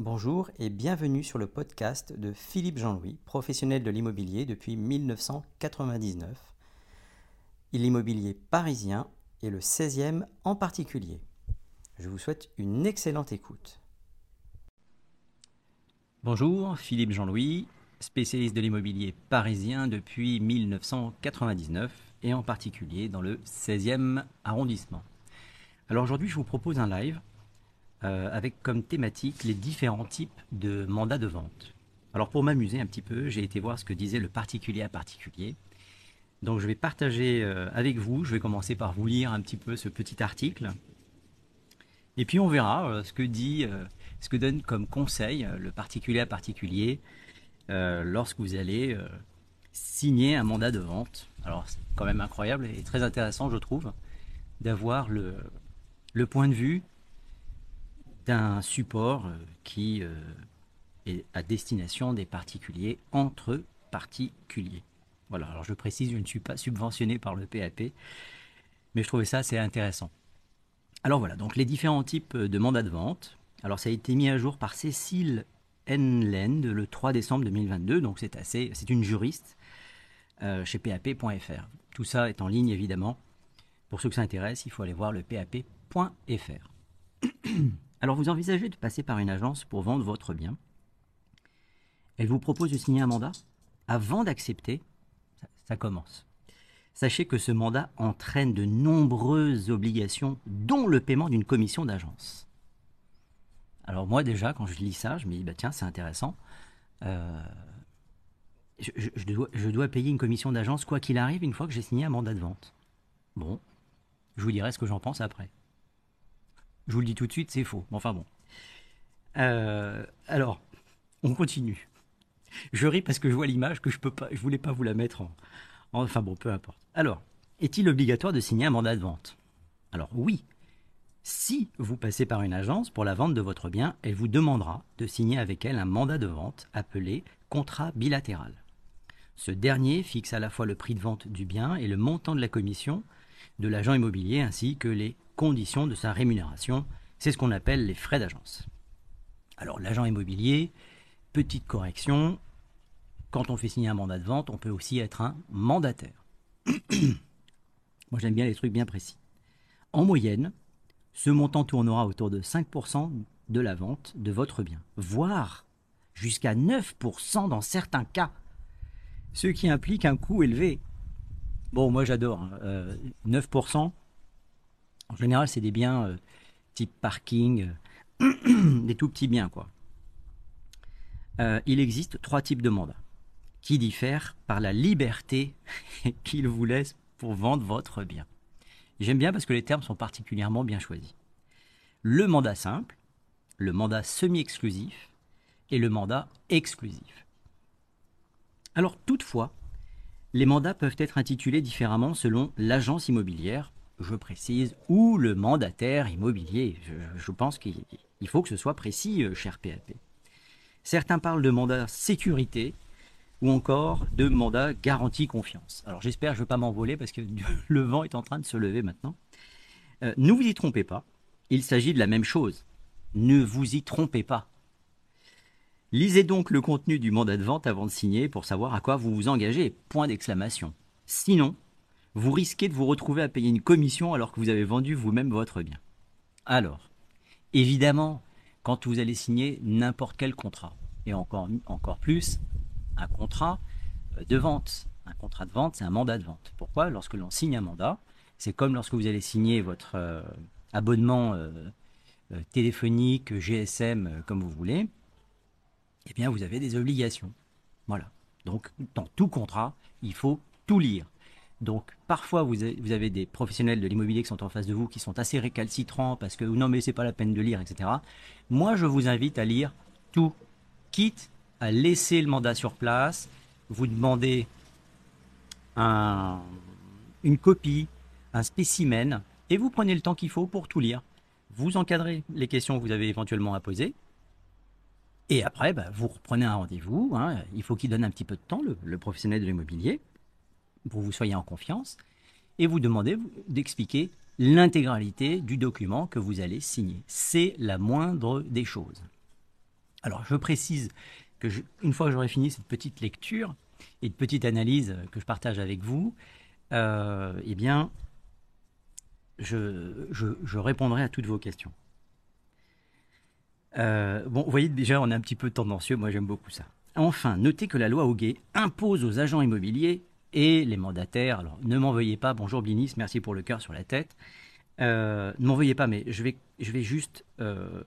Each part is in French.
Bonjour et bienvenue sur le podcast de Philippe Jean-Louis, professionnel de l'immobilier depuis 1999. L'immobilier parisien et le 16e en particulier. Je vous souhaite une excellente écoute. Bonjour, Philippe Jean-Louis, spécialiste de l'immobilier parisien depuis 1999 et en particulier dans le 16e arrondissement. Alors aujourd'hui, je vous propose un live euh, avec comme thématique les différents types de mandats de vente. Alors pour m'amuser un petit peu, j'ai été voir ce que disait le particulier à particulier. Donc je vais partager euh, avec vous, je vais commencer par vous lire un petit peu ce petit article. Et puis on verra euh, ce que dit, ce que donne comme conseil le particulier à particulier lorsque vous allez signer un mandat de vente. Alors c'est quand même incroyable et très intéressant je trouve d'avoir le, le point de vue un support euh, qui euh, est à destination des particuliers entre particuliers. Voilà, alors je précise, je ne suis pas subventionné par le PAP, mais je trouvais ça assez intéressant. Alors voilà, donc les différents types de mandats de vente. Alors ça a été mis à jour par Cécile Enlend le 3 décembre 2022, donc c'est assez, c'est une juriste euh, chez PAP.fr. Tout ça est en ligne évidemment. Pour ceux que ça intéresse, il faut aller voir le PAP.fr. Alors vous envisagez de passer par une agence pour vendre votre bien. Elle vous propose de signer un mandat. Avant d'accepter, ça, commence. Sachez que ce mandat entraîne de nombreuses obligations, dont le paiement d'une commission d'agence. Alors moi déjà, quand je lis ça, je me dis, bah tiens, c'est intéressant. Euh, je, dois, payer une commission d'agence quoi qu'il arrive une fois que j'ai signé un mandat de vente. Bon, je vous dirai ce que j'en pense après. Je vous le dis tout de suite, c'est faux. Enfin bon. Euh, alors, on continue. Je ris parce que je vois l'image que je peux pas, je voulais pas vous la mettre en, enfin bon, peu importe. Alors, est-il obligatoire de signer un mandat de vente? Alors oui. Si vous passez par une agence pour la vente de votre bien, elle vous demandera de signer avec elle un mandat de vente appelé contrat bilatéral. Ce dernier fixe à la fois le prix de vente du bien et le montant de la commission de l'agent immobilier ainsi que les conditions de sa rémunération. C'est ce qu'on appelle les frais d'agence. Alors l'agent immobilier, petite correction, quand on fait signer un mandat de vente, on peut aussi être un mandataire. Moi j'aime bien les trucs bien précis. En moyenne, ce montant tournera autour de 5% de la vente de votre bien, voire jusqu'à 9% dans certains cas, ce qui implique un coût élevé. Bon, moi j'adore, 9%, hein. En général, c'est des biens euh, type parking, euh, des tout petits biens, quoi. Euh, il existe trois types de mandats qui diffèrent par la liberté qu'ils vous laissent pour vendre votre bien. J'aime bien parce que les termes sont particulièrement bien choisis. Le mandat simple, le mandat semi-exclusif et le mandat exclusif. Alors toutefois, les mandats peuvent être intitulés différemment selon l'agence immobilière je précise, ou le mandataire immobilier. Je, pense qu'il faut que ce soit précis, euh, cher PAP. Certains parlent de mandat sécurité ou encore de mandat garantie confiance. Alors j'espère que je ne vais pas m'envoler parce que le vent est en train de se lever maintenant. Euh, ne vous y trompez pas, il s'agit de la même chose. Ne vous y trompez pas. Lisez donc le contenu du mandat de vente avant de signer pour savoir à quoi vous vous engagez. Point d'exclamation. Sinon, vous risquez de vous retrouver à payer une commission alors que vous avez vendu vous-même votre bien. Alors, évidemment, quand vous allez signer n'importe quel contrat, et encore, encore plus, un contrat euh, de vente. Un contrat de vente, c'est un mandat de vente. Pourquoi? Lorsque l'on signe un mandat, c'est comme lorsque vous allez signer votre euh, abonnement euh, téléphonique, GSM, comme vous voulez, eh bien, vous avez des obligations. Voilà. Donc, dans tout contrat, il faut tout lire. Donc parfois vous avez des professionnels de l'immobilier qui sont en face de vous qui sont assez récalcitrants parce que non mais c'est pas la peine de lire, etc. Moi je vous invite à lire tout, quitte à laisser le mandat sur place, vous demandez une copie, un spécimen, et vous prenez le temps qu'il faut pour tout lire. Vous encadrez les questions que vous avez éventuellement à poser, et après, bah, vous reprenez un rendez-vous. Hein. il faut qu'il donne un petit peu de temps, le professionnel de l'immobilier pour que vous soyez en confiance, et vous demandez d'expliquer l'intégralité du document que vous allez signer. C'est la moindre des choses. Alors, je précise que une fois que j'aurai fini cette petite lecture et de petite analyse que je partage avec vous, euh, eh bien, je, je, répondrai à toutes vos questions. Euh, bon, vous voyez déjà, on est un petit peu tendancieux, moi j'aime beaucoup ça. Enfin, notez que la loi Hoguet impose aux agents immobiliers et les mandataires, alors ne m'en veuillez pas, bonjour Blinis, merci pour le cœur sur la tête, euh, ne m'en veuillez pas, mais je vais, je vais juste euh,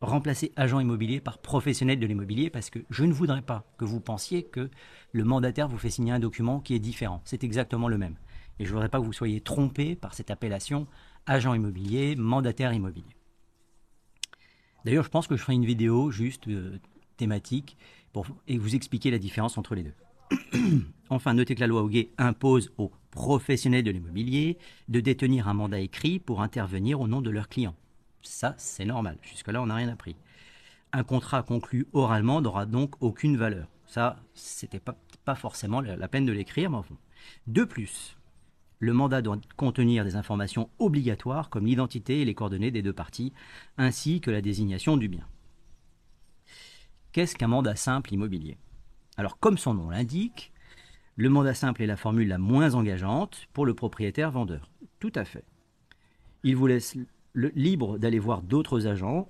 remplacer agent immobilier par professionnel de l'immobilier parce que je ne voudrais pas que vous pensiez que le mandataire vous fait signer un document qui est différent. C'est exactement le même. Et je ne voudrais pas que vous soyez trompé par cette appellation agent immobilier, mandataire immobilier. D'ailleurs, je pense que je ferai une vidéo juste euh, thématique pour et vous expliquer la différence entre les deux. enfin, notez que la loi Hoguet impose aux professionnels de l'immobilier de détenir un mandat écrit pour intervenir au nom de leurs clients. Ça, c'est normal. Jusque-là, on n'a rien appris. Un contrat conclu oralement n'aura donc aucune valeur. Ça, c'était pas, pas forcément la peine de l'écrire, mais enfin. De plus, le mandat doit contenir des informations obligatoires comme l'identité et les coordonnées des deux parties, ainsi que la désignation du bien. Qu'est-ce qu'un mandat simple immobilier? Alors, comme son nom l'indique, le mandat simple est la formule la moins engageante pour le propriétaire vendeur. Tout à fait. Il vous laisse libre d'aller voir d'autres agents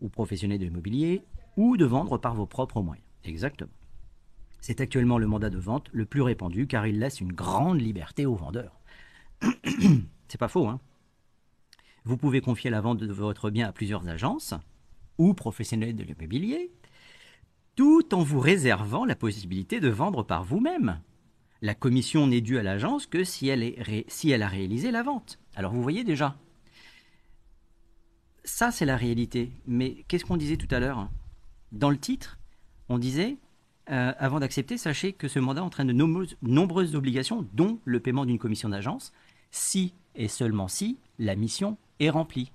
ou professionnels de l'immobilier ou de vendre par vos propres moyens. Exactement. C'est actuellement le mandat de vente le plus répandu car il laisse une grande liberté aux vendeurs. C'est pas faux, hein Vous pouvez confier la vente de votre bien à plusieurs agences ou professionnels de l'immobilier, tout en vous réservant la possibilité de vendre par vous-même. La commission n'est due à l'agence que si elle, si elle a réalisé la vente. Alors vous voyez déjà, ça c'est la réalité. Mais qu'est-ce qu'on disait tout à l'heure? Dans le titre, on disait euh, avant d'accepter, sachez que ce mandat entraîne de nombreuses, obligations, dont le paiement d'une commission d'agence, si et seulement si la mission est remplie.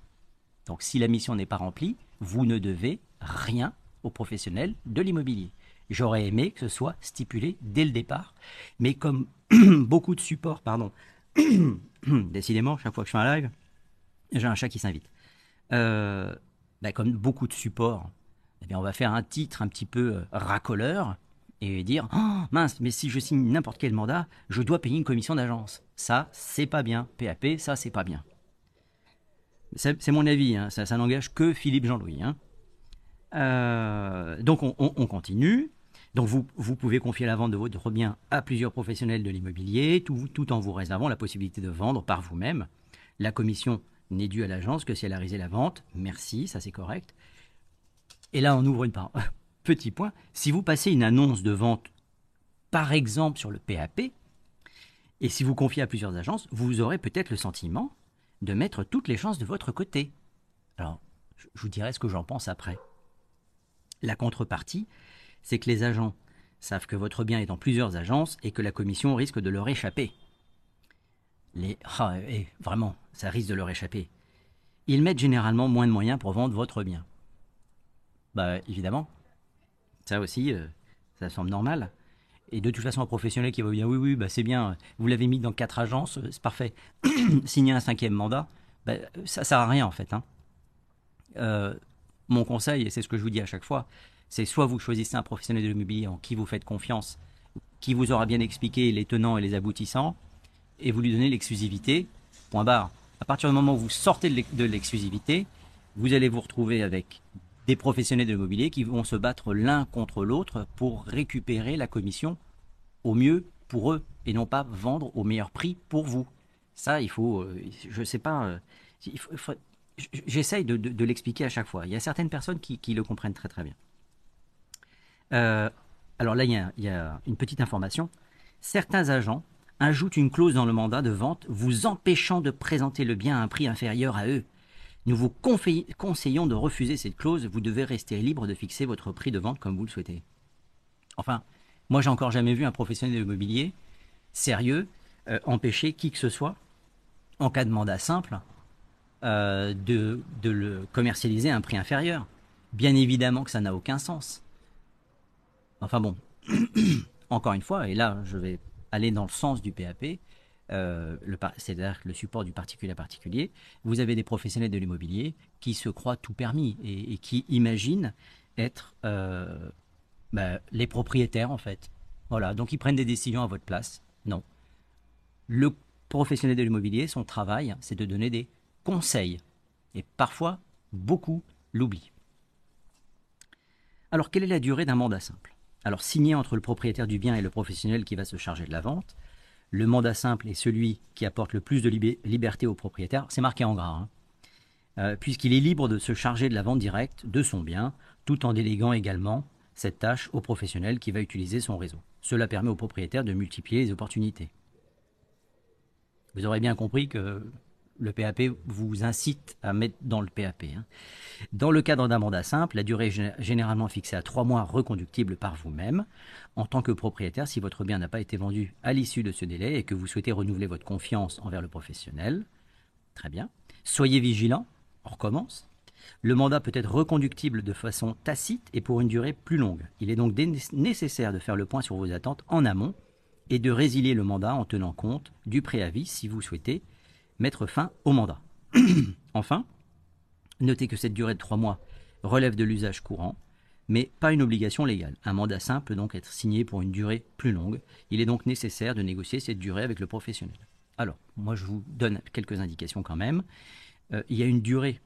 Donc si la mission n'est pas remplie, vous ne devez rien aux professionnels de l'immobilier. J'aurais aimé que ce soit stipulé dès le départ, mais comme beaucoup de supports, pardon, décidément, chaque fois que je fais un live, j'ai un chat qui s'invite. Euh, bah, comme beaucoup de supports, eh on va faire un titre un petit peu euh, racoleur et dire oh, mince, mais si je signe n'importe quel mandat, je dois payer une commission d'agence. Ça, c'est pas bien. PAP, ça, c'est pas bien. C'est mon avis, hein. ça, n'engage que Philippe Jean-Louis. Hein. Euh, donc on, continue. Donc vous, vous, pouvez confier la vente de votre bien à plusieurs professionnels de l'immobilier, tout, tout, en vous réservant la possibilité de vendre par vous-même. La commission n'est due à l'agence que si elle a réalisé la vente. Merci, ça c'est correct. Et là, on ouvre une part. Petit point, si vous passez une annonce de vente, par exemple sur le PAP, et si vous confiez à plusieurs agences, vous aurez peut-être le sentiment de mettre toutes les chances de votre côté. Alors, je vous dirai ce que j'en pense après. La contrepartie, c'est que les agents savent que votre bien est dans plusieurs agences et que la commission risque de leur échapper. Les ah, eh, vraiment, ça risque de leur échapper. Ils mettent généralement moins de moyens pour vendre votre bien. Bah évidemment. Ça aussi, euh, ça semble normal. Et de toute façon, un professionnel qui va vous dire oui, oui, bah, c'est bien, vous l'avez mis dans quatre agences, euh, c'est parfait. Signer un cinquième mandat, bah, ça sert à rien en fait. Hein. Euh, mon conseil, et c'est ce que je vous dis à chaque fois, c'est soit vous choisissez un professionnel de l'immobilier en qui vous faites confiance, qui vous aura bien expliqué les tenants et les aboutissants, et vous lui donnez l'exclusivité, point barre. À partir du moment où vous sortez de l'exclusivité, vous allez vous retrouver avec des professionnels de l'immobilier qui vont se battre l'un contre l'autre pour récupérer la commission au mieux pour eux et non pas vendre au meilleur prix pour vous. Ça, il faut, euh, je ne sais pas, euh, j'essaye de, l'expliquer à chaque fois. Il y a certaines personnes qui, le comprennent très très bien. Euh, alors là, il y, a, une petite information. Certains agents ajoutent une clause dans le mandat de vente vous empêchant de présenter le bien à un prix inférieur à eux. Nous vous conseillons de refuser cette clause, vous devez rester libre de fixer votre prix de vente comme vous le souhaitez. Enfin, moi j'ai encore jamais vu un professionnel de l'immobilier sérieux euh, empêcher qui que ce soit, en cas de mandat simple, euh, de, de le commercialiser à un prix inférieur. Bien évidemment que ça n'a aucun sens. Enfin bon, encore une fois, et là je vais aller dans le sens du PAP, euh, c'est-à-dire le support du particulier à particulier, vous avez des professionnels de l'immobilier qui se croient tout permis et, qui imaginent être euh, bah, les propriétaires en fait. Voilà, donc ils prennent des décisions à votre place. Non. Le professionnel de l'immobilier, son travail, c'est de donner des conseils. Et parfois, beaucoup l'oublient. Alors, quelle est la durée d'un mandat simple? Alors, signé entre le propriétaire du bien et le professionnel qui va se charger de la vente, le mandat simple est celui qui apporte le plus de liberté au propriétaire. C'est marqué en gras. Hein. Euh, puisqu'il est libre de se charger de la vente directe de son bien, tout en déléguant également cette tâche au professionnel qui va utiliser son réseau. Cela permet au propriétaire de multiplier les opportunités. Vous aurez bien compris que le PAP vous incite à mettre dans le PAP. Hein. Dans le cadre d'un mandat simple, la durée est généralement fixée à trois mois reconductible par vous-même. En tant que propriétaire, si votre bien n'a pas été vendu à l'issue de ce délai et que vous souhaitez renouveler votre confiance envers le professionnel, très bien. Soyez vigilant, on recommence. Le mandat peut être reconductible de façon tacite et pour une durée plus longue. Il est donc nécessaire de faire le point sur vos attentes en amont et de résilier le mandat en tenant compte du préavis si vous souhaitez mettre fin au mandat. enfin, notez que cette durée de trois mois relève de l'usage courant, mais pas une obligation légale. Un mandat simple peut donc être signé pour une durée plus longue. Il est donc nécessaire de négocier cette durée avec le professionnel. Alors, moi je vous donne quelques indications quand même. Euh, il y a une durée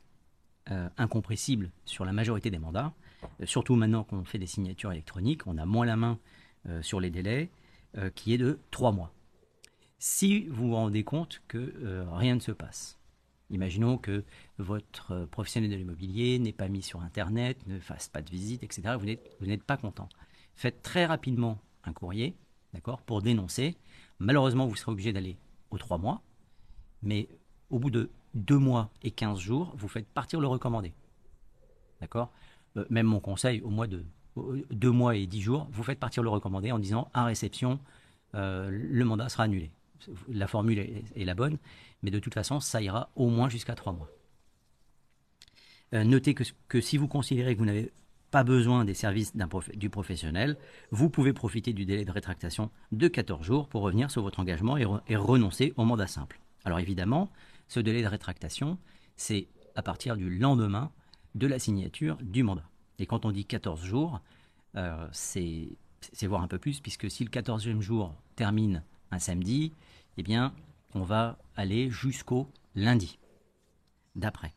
euh, incompressible sur la majorité des mandats, euh, surtout maintenant qu'on fait des signatures électroniques, on a moins la main sur les délais, qui est de trois mois si vous vous rendez compte que euh, rien ne se passe. Imaginons que votre professionnel de l'immobilier n'est pas mis sur Internet, ne fasse pas de visite, etc. Vous n'êtes pas content. Faites très rapidement un courrier, d'accord, pour dénoncer. Malheureusement, vous serez obligé d'aller aux trois mois, mais au bout de deux mois et quinze jours, vous faites partir le recommandé. D'accord? Euh, Même mon conseil, au mois de deux mois et dix jours, vous faites partir le recommandé en disant à réception, euh, le mandat sera annulé la formule est, la bonne, mais de toute façon, ça ira au moins jusqu'à trois mois. Euh, notez que, si vous considérez que vous n'avez pas besoin des services du professionnel, vous pouvez profiter du délai de rétractation de 14 jours pour revenir sur votre engagement et, renoncer au mandat simple. Alors évidemment, ce délai de rétractation, c'est à partir du lendemain de la signature du mandat. Et quand on dit 14 jours, euh, c'est voir un peu plus, puisque si le 14e jour termine un samedi, eh bien, on va aller jusqu'au lundi d'après.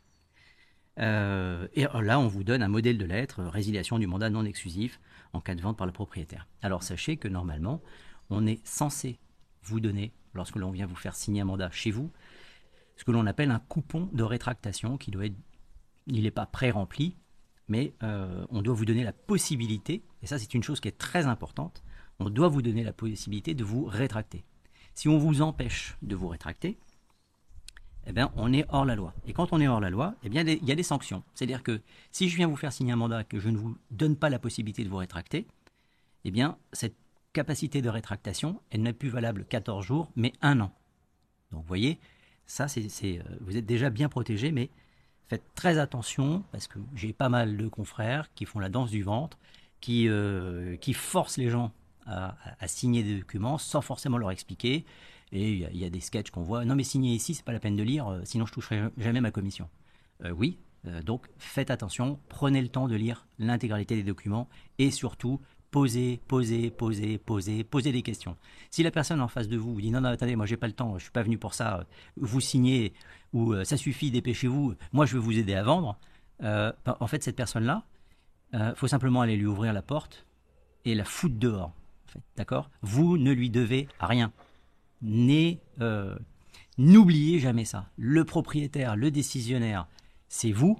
Euh, et là, on vous donne un modèle de lettre, résiliation du mandat non exclusif en cas de vente par le propriétaire. Alors sachez que normalement, on est censé vous donner, lorsque l'on vient vous faire signer un mandat chez vous, ce que l'on appelle un coupon de rétractation qui doit être, il n'est pas pré-rempli, mais euh, on doit vous donner la possibilité, et ça c'est une chose qui est très importante, on doit vous donner la possibilité de vous rétracter. Si on vous empêche de vous rétracter, eh bien, on est hors la loi. Et quand on est hors la loi, eh bien, il y a des sanctions. C'est-à-dire que si je viens vous faire signer un mandat que je ne vous donne pas la possibilité de vous rétracter, eh bien, cette capacité de rétractation, elle n'est plus valable 14 jours, mais un an. Donc, vous voyez, ça, c'est, euh, vous êtes déjà bien protégé, mais faites très attention parce que j'ai pas mal de confrères qui font la danse du ventre, qui, euh, qui forcent les gens à, signer des documents sans forcément leur expliquer. Et il y, a des sketchs qu'on voit. Non, mais signer ici, c'est pas la peine de lire, euh, sinon je toucherai jamais ma commission. Euh, oui, euh, donc faites attention, prenez le temps de lire l'intégralité des documents et surtout posez, posez, posez, posez, posez des questions. Si la personne en face de vous vous dit non, non, attendez, moi j'ai pas le temps, je suis pas venu pour ça, vous signez ou ça suffit, dépêchez-vous, moi je veux vous aider à vendre. Ben, en fait, cette personne-là, il faut simplement aller lui ouvrir la porte et la foutre dehors. D'accord? Vous ne lui devez rien. Euh, n'oubliez jamais ça. Le propriétaire, le décisionnaire, c'est vous.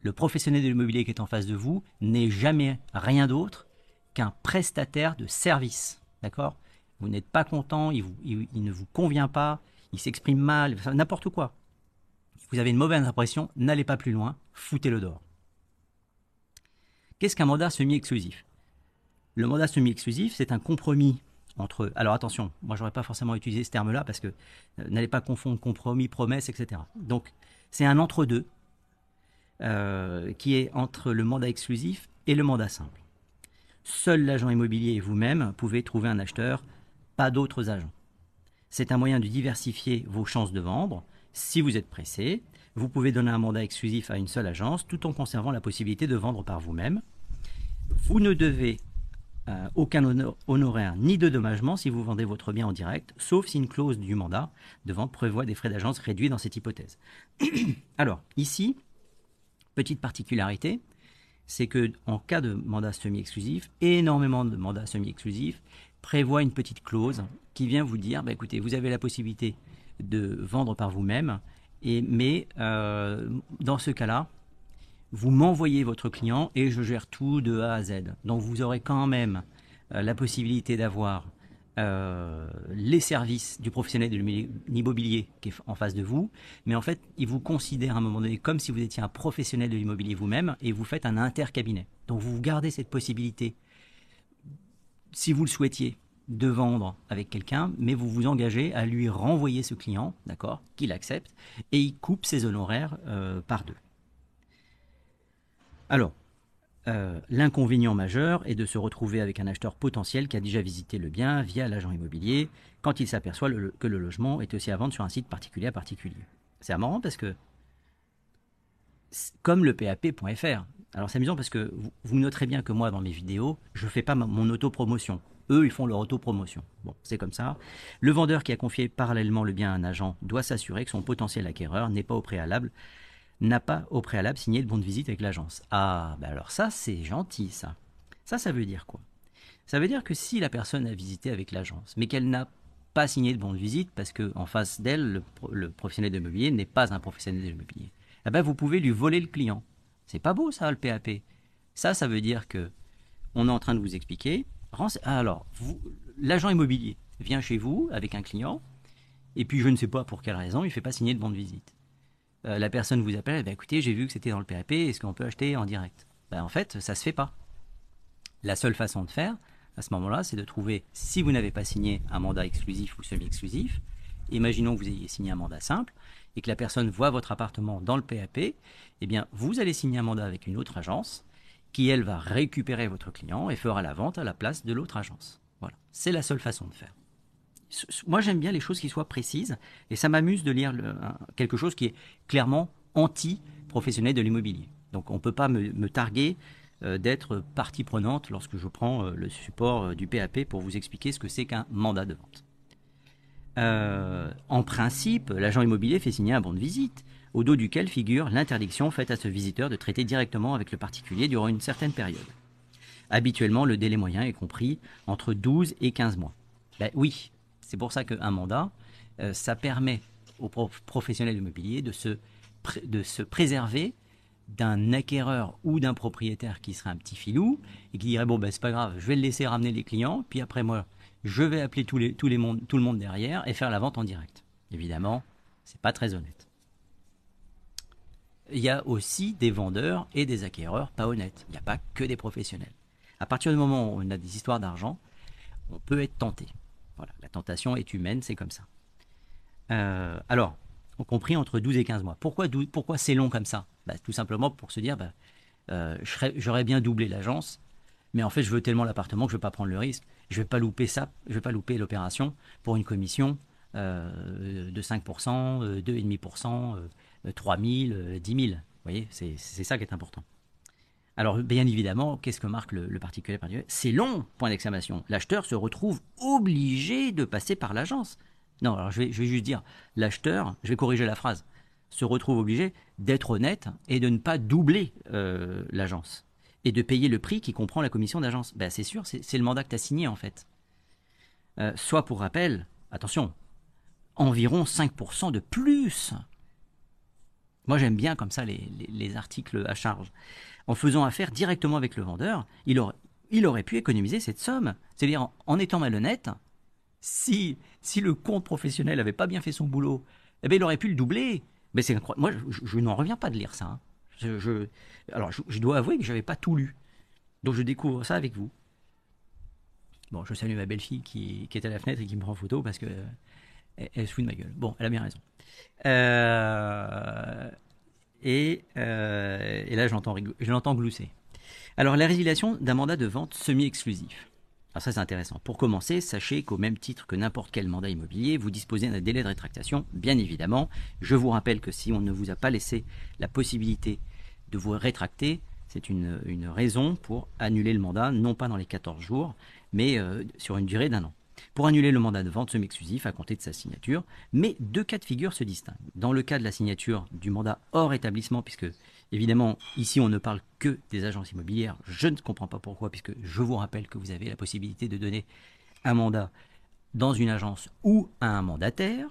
Le professionnel de l'immobilier qui est en face de vous n'est jamais rien d'autre qu'un prestataire de service. D'accord? Vous n'êtes pas content, il, il, ne vous convient pas, il s'exprime mal, n'importe quoi. Vous avez une mauvaise impression, n'allez pas plus loin, foutez-le dehors. Qu'est-ce qu'un mandat semi-exclusif? Le mandat semi-exclusif, c'est un compromis entre. Alors attention, moi j'aurais pas forcément utilisé ce terme-là parce que euh, n'allez pas confondre compromis, promesse, etc. Donc c'est un entre-deux euh, qui est entre le mandat exclusif et le mandat simple. Seul l'agent immobilier et vous-même pouvez trouver un acheteur, pas d'autres agents. C'est un moyen de diversifier vos chances de vendre. Si vous êtes pressé, vous pouvez donner un mandat exclusif à une seule agence tout en conservant la possibilité de vendre par vous-même. Vous ne devez euh, aucun honoraire ni de dommagement si vous vendez votre bien en direct, sauf si une clause du mandat de vente prévoit des frais d'agence réduits dans cette hypothèse. Alors, ici, petite particularité, c'est que en cas de mandat semi-exclusif, énormément de mandats semi-exclusifs prévoient une petite clause qui vient vous dire, bah, écoutez, vous avez la possibilité de vendre par vous-même, mais euh, dans ce cas-là, vous m'envoyez votre client et je gère tout de A à Z. Donc vous aurez quand même euh, la possibilité d'avoir euh, les services du professionnel de l'immobilier qui est en face de vous, mais en fait, il vous considère à un moment donné comme si vous étiez un professionnel de l'immobilier vous-même et vous faites un intercabinet. Donc vous gardez cette possibilité, si vous le souhaitiez, de vendre avec quelqu'un, mais vous vous engagez à lui renvoyer ce client, d'accord, qu'il accepte, et il coupe ses honoraires euh, par deux. Alors, euh, l'inconvénient majeur est de se retrouver avec un acheteur potentiel qui a déjà visité le bien via l'agent immobilier quand il s'aperçoit que le logement est aussi à vendre sur un site particulier à particulier. C'est marrant parce que, comme le PAP.fr, alors c'est amusant parce que vous, noterez bien que moi dans mes vidéos, je ne fais pas mon autopromotion. Eux, ils font leur autopromotion. Bon, c'est comme ça. Le vendeur qui a confié parallèlement le bien à un agent doit s'assurer que son potentiel acquéreur n'est pas au préalable n'a pas au préalable signé le bon de visite avec l'agence. Ah, ben alors ça, c'est gentil, ça. Ça, ça veut dire quoi? Ça veut dire que si la personne a visité avec l'agence, mais qu'elle n'a pas signé de bon de visite parce qu'en face d'elle, le, professionnel de l'immobilier n'est pas un professionnel de l'immobilier, eh ben vous pouvez lui voler le client. C'est pas beau ça, le PAP. Ça, ça veut dire que on est en train de vous expliquer. Alors, l'agent immobilier vient chez vous avec un client, et puis je ne sais pas pour quelle raison, il ne fait pas signer de bon de visite. Euh, la personne vous appelle, bah, écoutez, j'ai vu que c'était dans le PAP, est-ce qu'on peut acheter en direct? Ben, En fait, ça ne se fait pas. La seule façon de faire, à ce moment-là, c'est de trouver, si vous n'avez pas signé un mandat exclusif ou semi-exclusif, imaginons que vous ayez signé un mandat simple, et que la personne voit votre appartement dans le PAP, eh bien, vous allez signer un mandat avec une autre agence, qui, elle, va récupérer votre client et fera la vente à la place de l'autre agence. Voilà, c'est la seule façon de faire moi j'aime bien les choses qui soient précises et ça m'amuse de lire quelque chose qui est clairement anti-professionnel de l'immobilier. Donc on ne peut pas me, targuer euh, d'être partie prenante lorsque je prends euh, le support euh, du PAP pour vous expliquer ce que c'est qu'un mandat de vente. en principe, l'agent immobilier fait signer un bon de visite, au dos duquel figure l'interdiction faite à ce visiteur de traiter directement avec le particulier durant une certaine période. Habituellement, le délai moyen est compris entre 12 et 15 mois. Ben oui, c'est pour ça qu'un mandat, euh, ça permet aux professionnels immobiliers de se, de se préserver d'un acquéreur ou d'un propriétaire qui serait un petit filou et qui dirait bon ben c'est pas grave, je vais le laisser ramener les clients, puis après moi je vais appeler tout le monde derrière et faire la vente en direct. Évidemment, c'est pas très honnête. Il y a aussi des vendeurs et des acquéreurs pas honnêtes. Il n'y a pas que des professionnels. À partir du moment où on a des histoires d'argent, on peut être tenté. Voilà, la tentation est humaine, c'est comme ça. Euh, alors, on compris entre 12 et 15 mois. Pourquoi, pourquoi c'est long comme ça? Bah, Tout simplement pour se dire, bah, euh, j'aurais bien doublé l'agence, mais en fait, je veux tellement l'appartement que je ne vais pas prendre le risque. Je ne vais pas louper ça, je vais pas louper l'opération pour une commission euh, de 5%, 2,5%, 3 000, 10 000. Vous voyez, c'est ça qui est important. Alors, bien évidemment, qu'est-ce que marque le, particulier C'est long, point d'exclamation. L'acheteur se retrouve obligé de passer par l'agence. Non, alors je vais, juste dire, l'acheteur, je vais corriger la phrase, se retrouve obligé d'être honnête et de ne pas doubler euh, l'agence. Et de payer le prix qui comprend la commission d'agence. Ben, c'est sûr, c'est le mandat que tu as signé en fait. Euh, soit pour rappel, attention, environ 5% de plus. Moi j'aime bien comme ça les articles à charge en faisant affaire directement avec le vendeur, il aurait, pu économiser cette somme. C'est-à-dire en, étant malhonnête, si, le compte professionnel n'avait pas bien fait son boulot, eh bien, il aurait pu le doubler. Mais c'est Moi, je, n'en reviens pas de lire ça. Hein. Je, alors, je, dois avouer que je n'avais pas tout lu. Donc, je découvre ça avec vous. Bon, je salue ma belle-fille qui, est à la fenêtre et qui me prend photo parce que elle, se fout de ma gueule. Bon, elle a bien raison. Euh, euh, et, là, je l'entends glousser. Alors, la résiliation d'un mandat de vente semi-exclusif. Alors ça c'est intéressant. Pour commencer, sachez qu'au même titre que n'importe quel mandat immobilier, vous disposez d'un délai de rétractation, bien évidemment. Je vous rappelle que si on ne vous a pas laissé la possibilité de vous rétracter, c'est une, raison pour annuler le mandat, non pas dans les 14 jours, mais euh, sur une durée d'un an. Pour annuler le mandat de vente semi-exclusif à compter de sa signature, mais deux cas de figure se distinguent. Dans le cas de la signature du mandat hors établissement, puisque Évidemment, ici, on ne parle que des agences immobilières. Je ne comprends pas pourquoi, puisque je vous rappelle que vous avez la possibilité de donner un mandat dans une agence ou à un mandataire,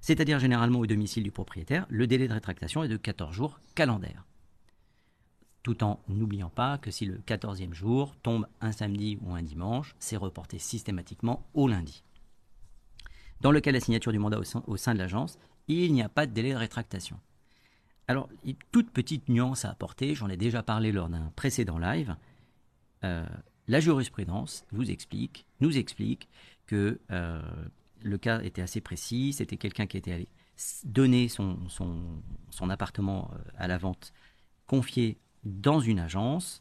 c'est-à-dire généralement au domicile du propriétaire. Le délai de rétractation est de 14 jours calendaires. Tout en n'oubliant pas que si le 14e jour tombe un samedi ou un dimanche, c'est reporté systématiquement au lundi. Dans le cas de la signature du mandat au sein de l'agence, il n'y a pas de délai de rétractation. Alors, toute petite nuance à apporter, j'en ai déjà parlé lors d'un précédent live. Euh, la jurisprudence vous explique, nous explique que euh, le cas était assez précis. C'était quelqu'un qui était allé donner son, son, appartement euh, à la vente, confié dans une agence,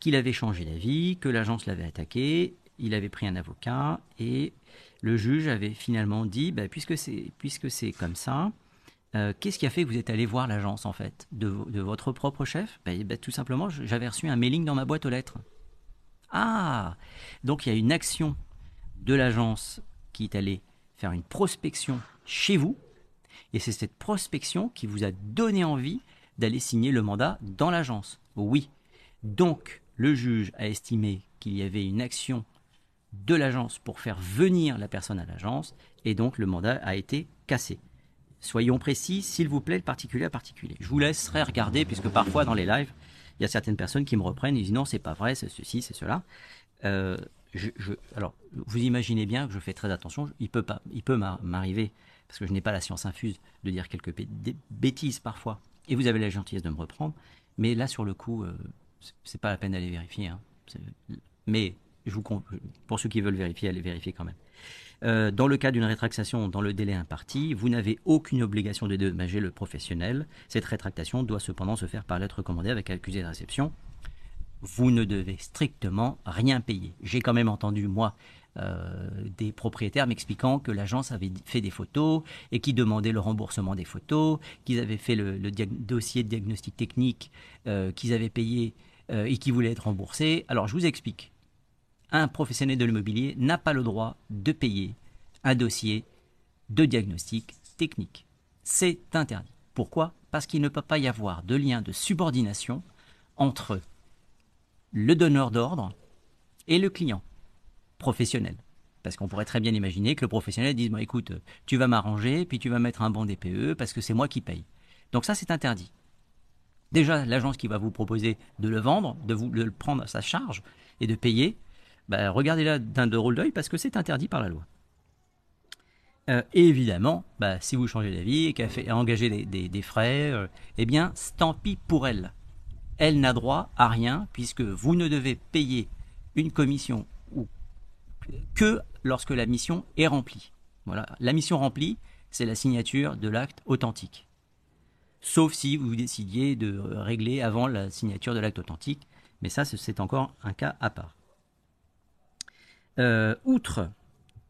qu'il avait changé d'avis, que l'agence l'avait attaqué, il avait pris un avocat et le juge avait finalement dit, bah, puisque c'est comme ça, euh, qu'est-ce qui a fait que vous êtes allé voir l'agence en fait de, votre propre chef? Ben, ben, Tout simplement, j'avais reçu un mailing dans ma boîte aux lettres. Ah Donc il y a une action de l'agence qui est allée faire une prospection chez vous, et c'est cette prospection qui vous a donné envie d'aller signer le mandat dans l'agence. Oui. Donc le juge a estimé qu'il y avait une action de l'agence pour faire venir la personne à l'agence, et donc le mandat a été cassé. Soyons précis, s'il vous plaît, le particulier à particulier. Je vous laisserai regarder, puisque parfois dans les lives, il y a certaines personnes qui me reprennent et disent non, c'est pas vrai, c'est ceci, c'est cela. Euh, alors, vous imaginez bien que je fais très attention. Il peut pas, il peut m'arriver, parce que je n'ai pas la science infuse, de dire quelques bêtises parfois. Et vous avez la gentillesse de me reprendre. Mais là, sur le coup, euh, c'est pas la peine d'aller vérifier. Hein. Mais je vous, pour ceux qui veulent vérifier, allez vérifier quand même. Euh, dans le cas d'une rétractation dans le délai imparti, vous n'avez aucune obligation de dédommager le professionnel. Cette rétractation doit cependant se faire par lettre commandée avec accusé de réception. Vous ne devez strictement rien payer. J'ai quand même entendu, moi, euh, des propriétaires m'expliquant que l'agence avait fait des photos et qui demandait le remboursement des photos, qu'ils avaient fait le, dossier de diagnostic technique, euh, qu'ils avaient payé et qui voulaient être remboursés. Alors je vous explique un professionnel de l'immobilier n'a pas le droit de payer un dossier de diagnostic technique. C'est interdit. Pourquoi? Parce qu'il ne peut pas y avoir de lien de subordination entre le donneur d'ordre et le client professionnel. Parce qu'on pourrait très bien imaginer que le professionnel dise écoute, tu vas m'arranger, puis tu vas mettre un bon DPE parce que c'est moi qui paye. Donc ça, c'est interdit. Déjà, l'agence qui va vous proposer de le vendre, de, vous, le prendre à sa charge et de payer, bah, regardez-la d'un de rôle d'œil parce que c'est interdit par la loi. Euh, évidemment, bah, si vous changez d'avis et qu'elle a engagé des, frais, euh, eh bien, tant pis pour elle. Elle n'a droit à rien puisque vous ne devez payer une commission que lorsque la mission est remplie. Voilà, la mission remplie, c'est la signature de l'acte authentique. Sauf si vous décidiez de régler avant la signature de l'acte authentique, mais ça, c'est encore un cas à part. Euh, outre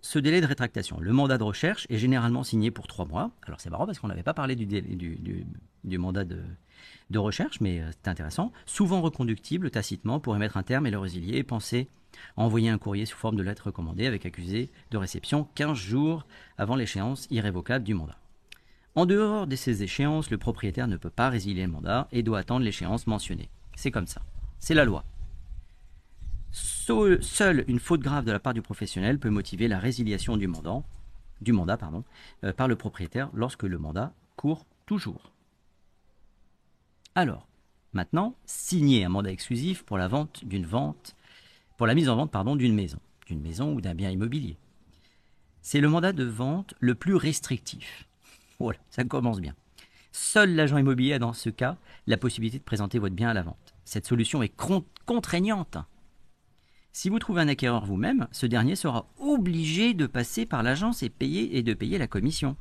ce délai de rétractation, le mandat de recherche est généralement signé pour trois mois. Alors c'est marrant parce qu'on n'avait pas parlé du, mandat de, recherche, mais euh, c'est intéressant. Souvent reconductible tacitement pour émettre un terme et le résilier et penser envoyer un courrier sous forme de lettre recommandée avec accusé de réception 15 jours avant l'échéance irrévocable du mandat. En dehors de ces échéances, le propriétaire ne peut pas résilier le mandat et doit attendre l'échéance mentionnée. C'est comme ça. C'est la loi. Seule une faute grave de la part du professionnel peut motiver la résiliation du mandat, euh, par le propriétaire lorsque le mandat court toujours. Alors, maintenant, signer un mandat exclusif pour la vente d'une vente, pour la mise en vente pardon d'une maison, d'une maison ou d'un bien immobilier. C'est le mandat de vente le plus restrictif. Voilà, ça commence bien. Seul l'agent immobilier a dans ce cas la possibilité de présenter votre bien à la vente. Cette solution est contraignante si vous trouvez un acquéreur vous-même, ce dernier sera obligé de passer par l'agence et de payer la commission.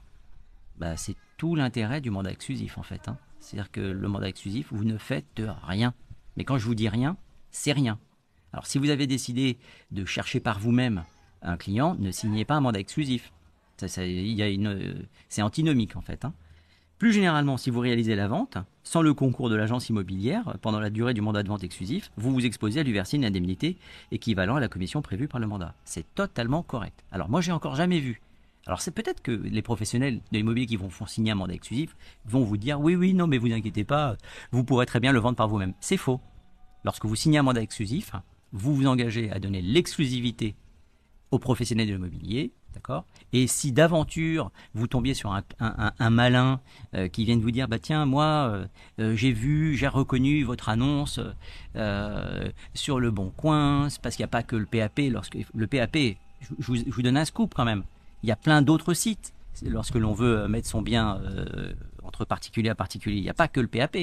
Bah, c'est tout l'intérêt du mandat exclusif en fait. Hein. C'est-à-dire que le mandat exclusif, vous ne faites rien. Mais quand je vous dis rien, c'est rien. Alors si vous avez décidé de chercher par vous-même un client, ne signez pas un mandat exclusif. c'est antinomique en fait. Hein. Plus généralement, si vous réalisez la vente, sans le concours de l'agence immobilière, pendant la durée du mandat de vente exclusif, vous vous exposez à lui verser une indemnité équivalent à la commission prévue par le mandat. C'est totalement correct. Alors moi, j'ai encore jamais vu. Alors c'est peut-être que les professionnels de l'immobilier qui vont signer un mandat exclusif vont vous dire oui, oui, non, mais vous inquiétez pas, vous pourrez très bien le vendre par vous-même. C'est faux. Lorsque vous signez un mandat exclusif, vous vous engagez à donner l'exclusivité aux professionnels de l'immobilier D'accord? Et si d'aventure vous tombiez sur un, malin euh, qui vient de vous dire bah tiens moi euh, euh, j'ai vu j'ai reconnu votre annonce sur le bon coin parce qu'il n'y a pas que le PAP lorsque le PAP je, vous, donne un scoop quand même. Il y a plein d'autres sites. Lorsque l'on veut mettre son bien entre particulier à particulier il n'y a pas que le PAP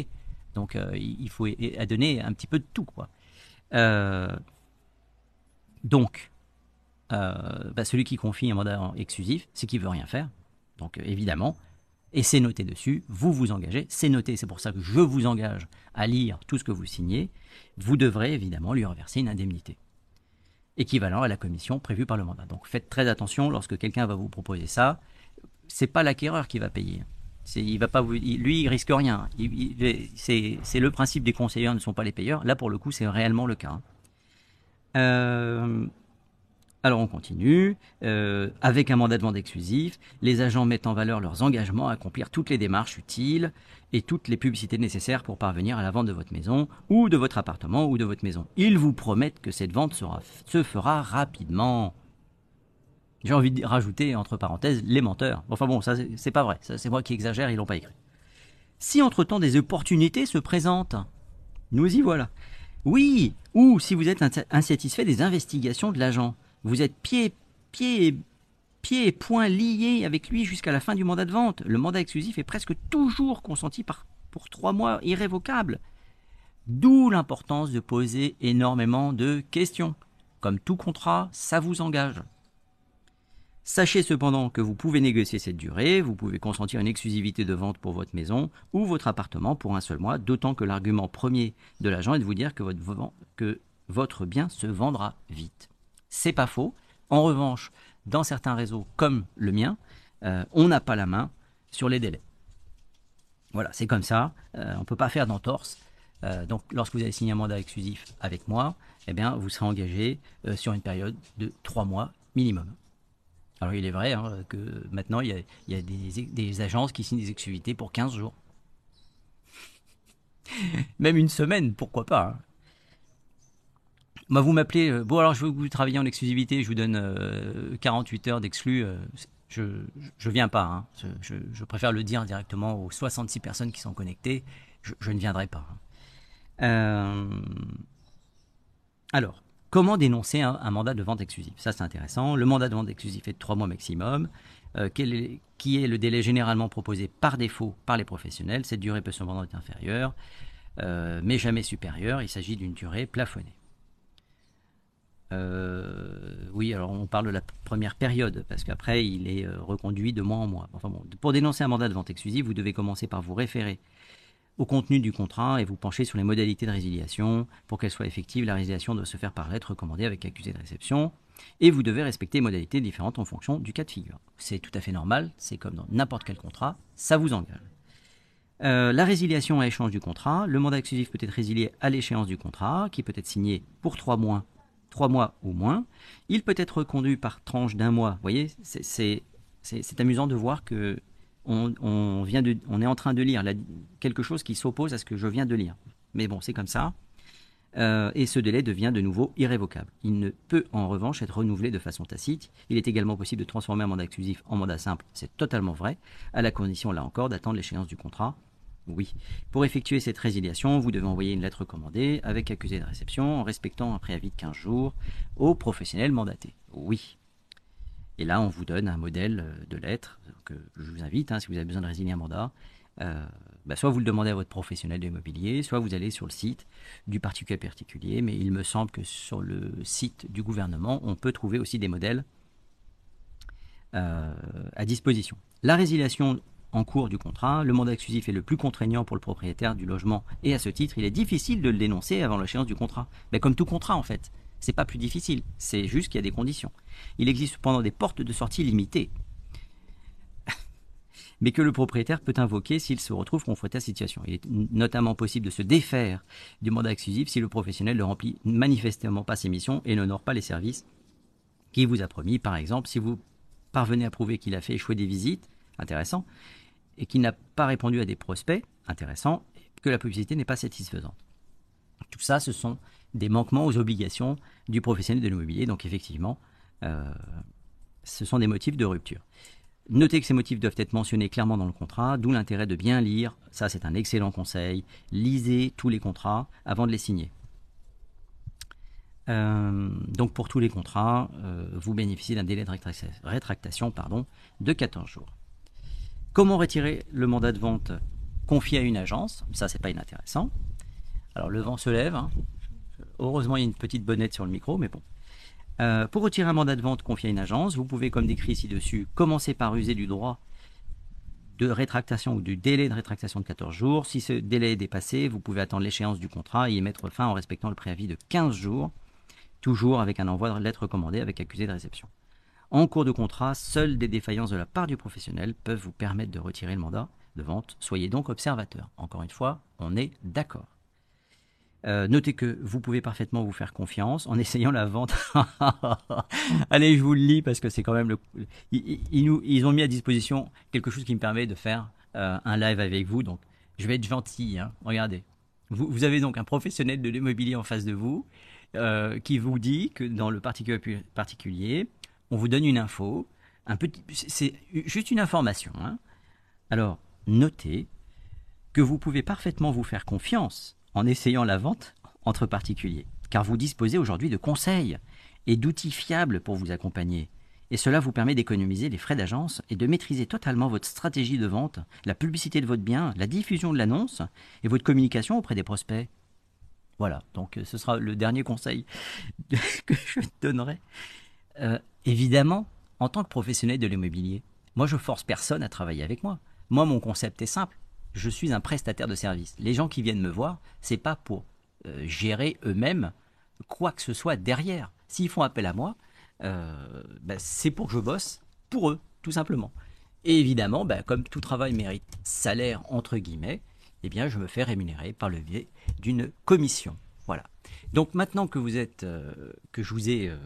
donc il faut donner un petit peu de tout quoi donc euh, bah, celui qui confie un mandat exclusif, c'est qu'il veut rien faire. Donc euh, évidemment, et c'est noté dessus, vous vous engagez, c'est noté, c'est pour ça que je vous engage à lire tout ce que vous signez, vous devrez évidemment lui reverser une indemnité équivalent à la commission prévue par le mandat. Donc faites très attention lorsque quelqu'un va vous proposer ça, c'est pas l'acquéreur qui va payer. Il va pas lui, il risque rien. c'est le principe des conseillers ne sont pas les payeurs. Là, pour le coup, c'est réellement le cas. Euh, alors on continue. Euh, avec un mandat de vente exclusif, les agents mettent en valeur leurs engagements à accomplir toutes les démarches utiles et toutes les publicités nécessaires pour parvenir à la vente de votre maison ou de votre appartement ou de votre maison. Ils vous promettent que cette vente se fera rapidement. J'ai envie de rajouter entre parenthèses les menteurs. Enfin bon, ça c'est pas vrai. C'est moi qui exagère, ils l'ont pas écrit. Si entre-temps des opportunités se présentent, nous y voilà. Oui, ou si vous êtes insatisfait des investigations de l'agent, vous êtes pied, pied, pied et poings liés avec lui jusqu'à la fin du mandat de vente. Le mandat exclusif est presque toujours consenti pour trois mois irrévocables. D'où l'importance de poser énormément de questions. Comme tout contrat, ça vous engage. Sachez cependant que vous pouvez négocier cette durée, vous pouvez consentir une exclusivité de vente pour votre maison ou votre appartement pour un seul mois, d'autant que l'argument premier de l'agent est de vous dire que votre, bien se vendra vite. C'est pas faux. En revanche, dans certains réseaux comme le mien, euh, on n'a pas la main sur les délais. Voilà, c'est comme ça. Euh, on ne peut pas faire d'entorse. Euh, donc, lorsque vous avez signé un mandat exclusif avec moi, eh bien, vous serez engagé sur une période de trois mois minimum. Alors, il est vrai hein, que maintenant, il y a, des, agences qui signent des exclusivités pour 15 jours. Même une semaine, pourquoi pas. Hein. Bah, vous m'appelez, euh, bon alors je veux que vous travaillez en exclusivité, je vous donne 48 euh, heures d'exclus. Euh, je, je viens pas. Hein. Je, préfère le dire directement aux 66 personnes qui sont connectées. Je, ne viendrai pas. Hein. alors, comment dénoncer un, mandat de vente exclusif? Ça, c'est intéressant. Le mandat de vente exclusif est de 3 mois maximum. qui est le délai généralement proposé par défaut par les professionnels? Cette durée peut cependant être inférieure, mais jamais supérieure. Il s'agit d'une durée plafonnée. Euh, oui, alors on parle de la première période, parce qu'après, il est euh, reconduit de mois en mois. Pour dénoncer un mandat de vente exclusive, vous devez commencer par vous référer au contenu du contrat et vous pencher sur les modalités de résiliation. Pour qu'elle soit effective, la résiliation doit se faire par lettre recommandée avec accusé de réception. Et vous devez respecter des modalités différentes en fonction du cas de figure. C'est tout à fait normal, c'est comme dans n'importe quel contrat, ça vous engage. Euh, la résiliation à échange du contrat. Le mandat exclusif peut être résilié à l'échéance du contrat, qui peut être signé pour trois mois trois mois ou moins. Il peut être reconduit par tranche d'un mois. Vous voyez, c'est amusant de voir que on, vient on est en train de lire quelque chose qui s'oppose à ce que je viens de lire. Mais bon, c'est comme ça. Euh, et ce délai devient de nouveau irrévocable. Il ne peut en revanche être renouvelé de façon tacite. Il est également possible de transformer un mandat exclusif en mandat simple, c'est totalement vrai, à la condition là encore d'attendre l'échéance du contrat oui. Pour effectuer cette résiliation, vous devez envoyer une lettre commandée avec accusé de réception en respectant un préavis de 15 jours au professionnel mandaté. Oui. Et là, on vous donne un modèle euh, de lettre que je vous invite, hein, si vous avez besoin de résilier un mandat, euh, bah, soit vous le demandez à votre professionnel de l'immobilier, soit vous allez sur le site du particulier particulier, mais il me semble que sur le site du gouvernement, on peut trouver aussi des modèles euh, à disposition. La résiliation en cours du contrat. Le mandat exclusif est le plus contraignant pour le propriétaire du logement et à ce titre, il est difficile de le dénoncer avant l'échéance du contrat. Comme tout contrat en fait, c'est pas plus difficile, c'est juste qu'il y a des conditions. Il existe cependant des portes de sortie limitées, mais que le propriétaire peut invoquer s'il se retrouve confronté à la situation. Il est notamment possible de se défaire du mandat exclusif si le professionnel ne remplit manifestement pas ses missions et n'honore pas les services qu'il vous a promis. Par exemple, si vous parvenez à prouver qu'il a fait échouer des visites, intéressant, et qu'il n'a pas répondu à des prospects, intéressant, et que la publicité n'est pas satisfaisante. Tout ça, ce sont des manquements aux obligations du professionnel de l'immobilier. Donc effectivement, euh, ce sont des motifs de rupture. Notez que ces motifs doivent être mentionnés clairement dans le contrat, d'où l'intérêt de bien lire. Ça, c'est un excellent conseil. Lisez tous les contrats avant de les signer. Euh, donc pour tous les contrats, euh, vous bénéficiez d'un délai de rétractation de 14 jours. Comment retirer le mandat de vente confié à une agence? Ça, c'est pas inintéressant. Alors le vent se lève. Hein. Heureusement, il y a une petite bonnette sur le micro, mais bon. Euh, pour retirer un mandat de vente confié à une agence, vous pouvez, comme décrit ci-dessus, commencer par user du droit de rétractation ou du délai de rétractation de 14 jours. Si ce délai est dépassé, vous pouvez attendre l'échéance du contrat et y mettre fin en respectant le préavis de 15 jours toujours avec un envoi de lettre recommandée avec accusé de réception. En cours de contrat, seules des défaillances de la part du professionnel peuvent vous permettre de retirer le mandat de vente. Soyez donc observateur. Encore une fois, on est d'accord. Euh, notez que vous pouvez parfaitement vous faire confiance en essayant la vente. Allez, je vous le lis parce que c'est quand même le. Ils, ont mis à disposition quelque chose qui me permet de faire euh, un live avec vous. Donc, je vais être gentil. Hein. Regardez. Vous, avez donc un professionnel de l'immobilier en face de vous euh, qui vous dit que dans le particulier, on vous donne une info, un petit, c'est juste une information. Hein. Alors, notez que vous pouvez parfaitement vous faire confiance en essayant la vente entre particuliers, car vous disposez aujourd'hui de conseils et d'outils fiables pour vous accompagner. Et cela vous permet d'économiser les frais d'agence et de maîtriser totalement votre stratégie de vente, la publicité de votre bien, la diffusion de l'annonce et votre communication auprès des prospects. Voilà, donc euh, ce sera le dernier conseil que je donnerai. Euh, évidemment, en tant que professionnel de l'immobilier, moi je force personne à travailler avec moi. Moi, mon concept est simple. Je suis un prestataire de service. Les gens qui viennent me voir, c'est pas pour euh, gérer eux-mêmes quoi que ce soit derrière. S'ils font appel à moi, ben, c'est pour que je bosse pour eux, tout simplement. Et évidemment, ben, comme tout travail mérite salaire entre guillemets, eh bien, je me fais rémunérer par le biais d'une commission. Voilà. Donc maintenant que vous êtes, euh, que je vous ai euh,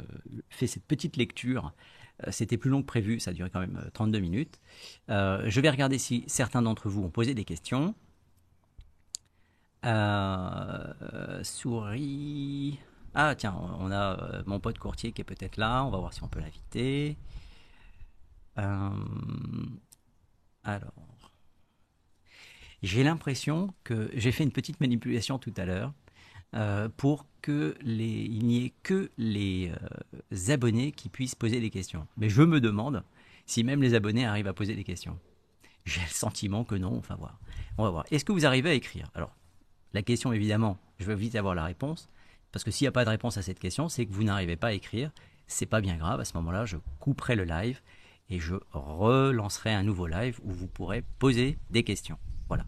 fait cette petite lecture, euh, c'était plus long que prévu, ça duré quand même 32 minutes. je vais regarder si certains d'entre vous ont posé des questions. souris. Ah tiens, on a mon pote courtier qui est peut-être là. On va voir si on peut l'inviter. alors. J'ai l'impression que j'ai fait une petite manipulation tout à l'heure euh, pour que les, il n'y ait que les euh, abonnés qui puissent poser des questions. Mais je me demande si même les abonnés arrivent à poser des questions. J'ai le sentiment que non. Enfin voir. On va voir. Est-ce que vous arrivez à écrire? Alors, la question évidemment, je veux vite avoir la réponse parce que s'il n'y a pas de réponse à cette question, c'est que vous n'arrivez pas à écrire. C'est pas bien grave. À ce moment-là, je couperai le live et je relancerai un nouveau live où vous pourrez poser des questions. Voilà.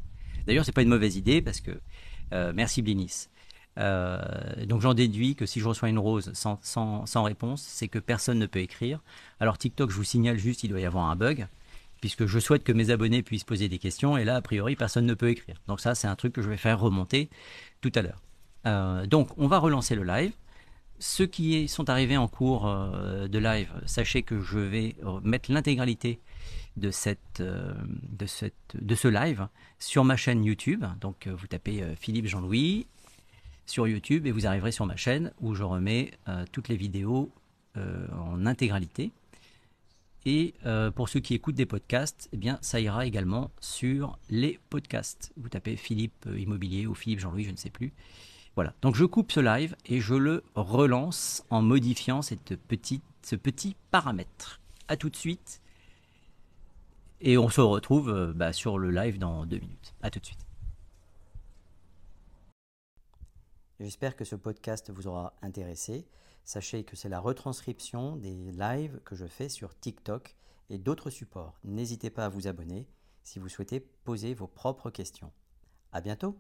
D'ailleurs, c'est pas une mauvaise idée parce que euh, merci Blinis. Euh, donc j'en déduis que si je reçois une rose sans, réponse, c'est que personne ne peut écrire. Alors TikTok, je vous signale juste, il doit y avoir un bug, puisque je souhaite que mes abonnés puissent poser des questions, et là, a priori, personne ne peut écrire. Donc ça, c'est un truc que je vais faire remonter tout à l'heure. Euh, donc on va relancer le live. Ceux qui sont arrivés en cours de live, sachez que je vais mettre l'intégralité de, euh, ce live sur ma chaîne YouTube. Donc euh, vous tapez euh, Philippe Jean-Louis sur YouTube et vous arriverez sur ma chaîne où je remets toutes les vidéos en intégralité. Et pour ceux qui écoutent des podcasts, eh ça ira également sur les podcasts. Vous tapez Philippe Immobilier ou Philippe Jean-Louis, je ne sais plus. Voilà. Donc je coupe ce live et je le relance en modifiant ce petit paramètre. A tout de suite et on se retrouve euh, bah, sur le live dans deux minutes. A tout de suite. J'espère que ce podcast vous aura intéressé. Sachez que c'est la retranscription des lives que je fais sur TikTok et d'autres supports. N'hésitez pas à vous abonner si vous souhaitez poser vos propres questions. À bientôt!